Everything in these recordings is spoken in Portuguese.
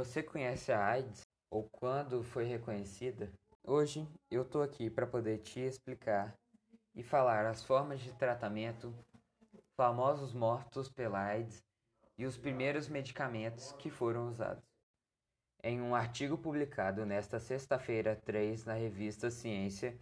Você conhece a AIDS ou quando foi reconhecida? Hoje eu tô aqui para poder te explicar e falar as formas de tratamento, famosos mortos pela AIDS e os primeiros medicamentos que foram usados. Em um artigo publicado nesta sexta-feira 3 na revista Ciência,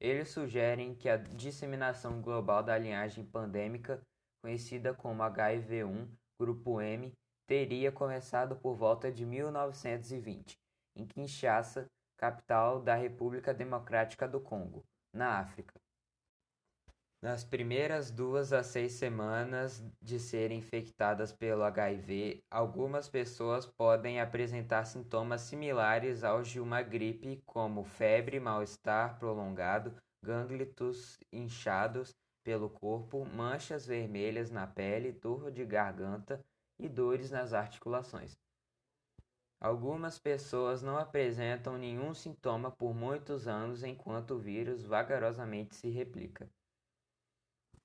eles sugerem que a disseminação global da linhagem pandêmica, conhecida como HIV-1, grupo M, teria começado por volta de 1920, em Kinshasa, capital da República Democrática do Congo, na África. Nas primeiras duas a seis semanas de serem infectadas pelo HIV, algumas pessoas podem apresentar sintomas similares aos de uma gripe, como febre, mal-estar prolongado, gânglitos inchados pelo corpo, manchas vermelhas na pele, dor de garganta e dores nas articulações. Algumas pessoas não apresentam nenhum sintoma por muitos anos enquanto o vírus vagarosamente se replica.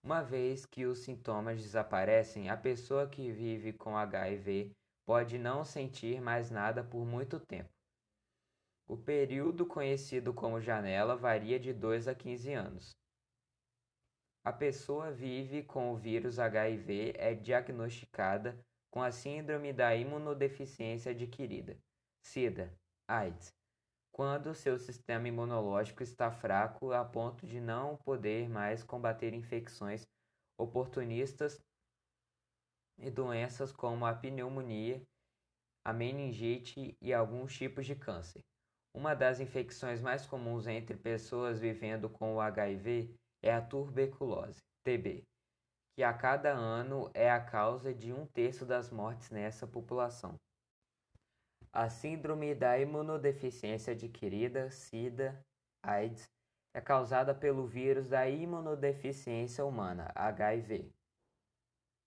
Uma vez que os sintomas desaparecem, a pessoa que vive com HIV pode não sentir mais nada por muito tempo. O período conhecido como janela varia de 2 a 15 anos. A pessoa vive com o vírus HIV é diagnosticada com a síndrome da imunodeficiência adquirida, SIDA, AIDS, quando seu sistema imunológico está fraco a ponto de não poder mais combater infecções oportunistas e doenças como a pneumonia, a meningite e alguns tipos de câncer. Uma das infecções mais comuns entre pessoas vivendo com o HIV é a tuberculose, TB, que a cada ano é a causa de um terço das mortes nessa população. A síndrome da imunodeficiência adquirida, SIDA, AIDS, é causada pelo vírus da imunodeficiência humana, HIV.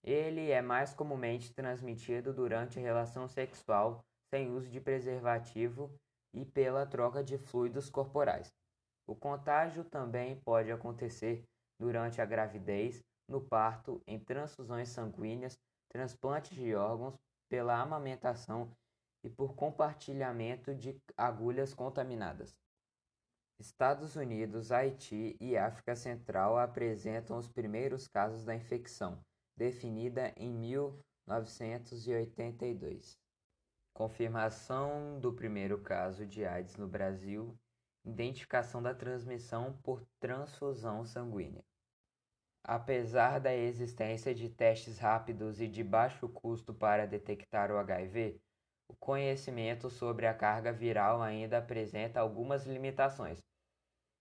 Ele é mais comumente transmitido durante a relação sexual sem uso de preservativo e pela troca de fluidos corporais. O contágio também pode acontecer durante a gravidez, no parto, em transfusões sanguíneas, transplantes de órgãos, pela amamentação e por compartilhamento de agulhas contaminadas. Estados Unidos, Haiti e África Central apresentam os primeiros casos da infecção, definida em 1982. Confirmação do primeiro caso de AIDS no Brasil, identificação da transmissão por transfusão sanguínea. Apesar da existência de testes rápidos e de baixo custo para detectar o HIV, o conhecimento sobre a carga viral ainda apresenta algumas limitações,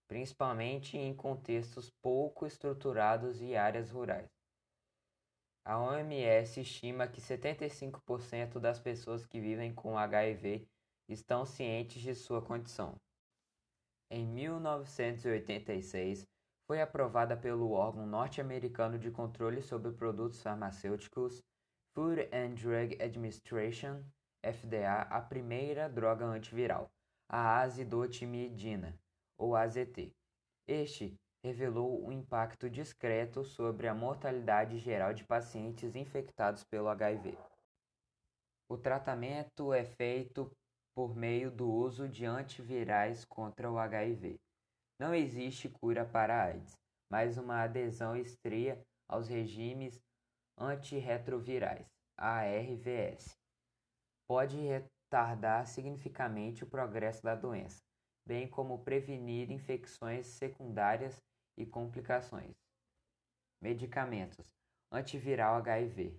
principalmente em contextos pouco estruturados e áreas rurais. A OMS estima que 75% das pessoas que vivem com HIV estão cientes de sua condição. Em 1986, foi aprovada pelo órgão norte-americano de controle sobre produtos farmacêuticos Food and Drug Administration FDA a primeira droga antiviral, a azidotimidina, ou AZT. Este revelou um impacto discreto sobre a mortalidade geral de pacientes infectados pelo HIV. O tratamento é feito por meio do uso de antivirais contra o HIV. Não existe cura para AIDS, mas uma adesão estria aos regimes antirretrovirais, ARVS pode retardar significativamente o progresso da doença, bem como prevenir infecções secundárias e complicações. Medicamentos: antiviral HIV.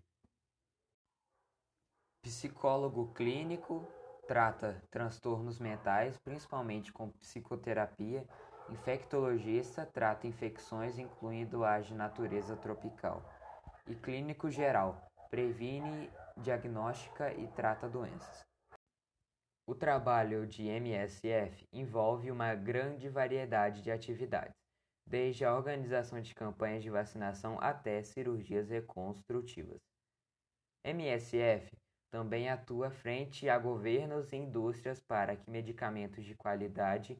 Psicólogo clínico trata transtornos mentais, principalmente com psicoterapia. Infectologista trata infecções, incluindo as de natureza tropical. E clínico geral previne diagnostica e trata doenças. O trabalho de MSF envolve uma grande variedade de atividades, desde a organização de campanhas de vacinação até cirurgias reconstrutivas. MSF também atua frente a governos e indústrias para que medicamentos de qualidade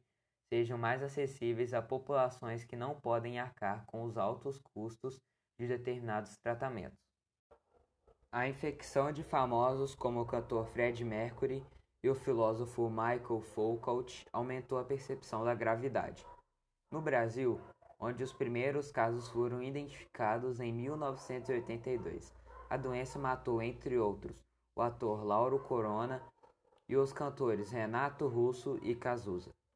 sejam mais acessíveis a populações que não podem arcar com os altos custos de determinados tratamentos. A infecção de famosos como o cantor Fred Mercury e o filósofo Michael Foucault aumentou a percepção da gravidade. No Brasil, onde os primeiros casos foram identificados em 1982, a doença matou, entre outros, o ator Lauro Corona e os cantores Renato Russo e Cazuza.